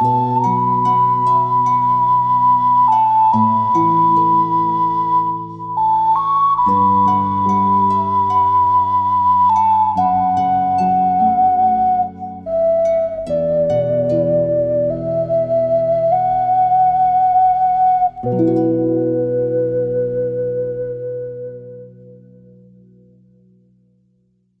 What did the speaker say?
Música